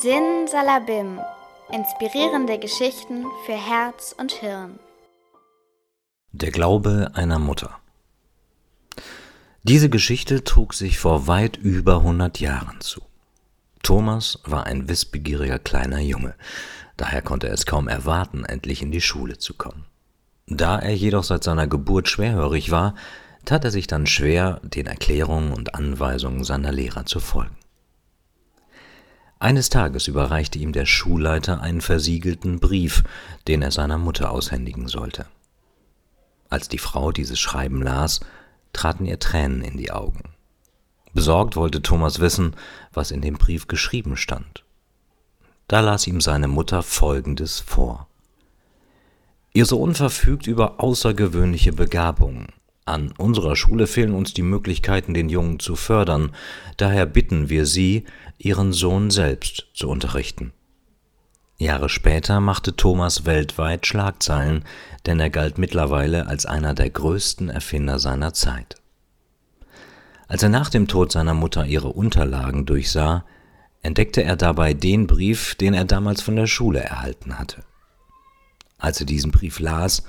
Sin Salabim. Inspirierende Geschichten für Herz und Hirn. Der Glaube einer Mutter. Diese Geschichte trug sich vor weit über 100 Jahren zu. Thomas war ein wissbegieriger kleiner Junge, daher konnte er es kaum erwarten, endlich in die Schule zu kommen. Da er jedoch seit seiner Geburt schwerhörig war, tat er sich dann schwer, den Erklärungen und Anweisungen seiner Lehrer zu folgen. Eines Tages überreichte ihm der Schulleiter einen versiegelten Brief, den er seiner Mutter aushändigen sollte. Als die Frau dieses Schreiben las, traten ihr Tränen in die Augen. Besorgt wollte Thomas wissen, was in dem Brief geschrieben stand. Da las ihm seine Mutter Folgendes vor. Ihr Sohn verfügt über außergewöhnliche Begabungen. An unserer Schule fehlen uns die Möglichkeiten, den Jungen zu fördern, daher bitten wir Sie, Ihren Sohn selbst zu unterrichten. Jahre später machte Thomas weltweit Schlagzeilen, denn er galt mittlerweile als einer der größten Erfinder seiner Zeit. Als er nach dem Tod seiner Mutter ihre Unterlagen durchsah, entdeckte er dabei den Brief, den er damals von der Schule erhalten hatte. Als er diesen Brief las,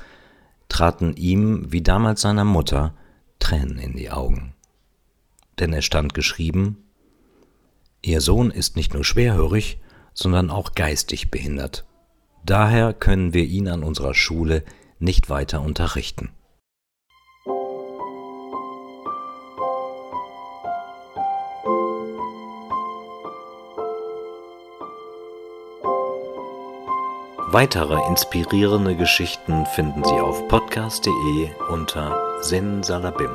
traten ihm, wie damals seiner Mutter, Tränen in die Augen. Denn es stand geschrieben, Ihr Sohn ist nicht nur schwerhörig, sondern auch geistig behindert. Daher können wir ihn an unserer Schule nicht weiter unterrichten. Weitere inspirierende Geschichten finden Sie auf podcast.de unter Sin Salabim.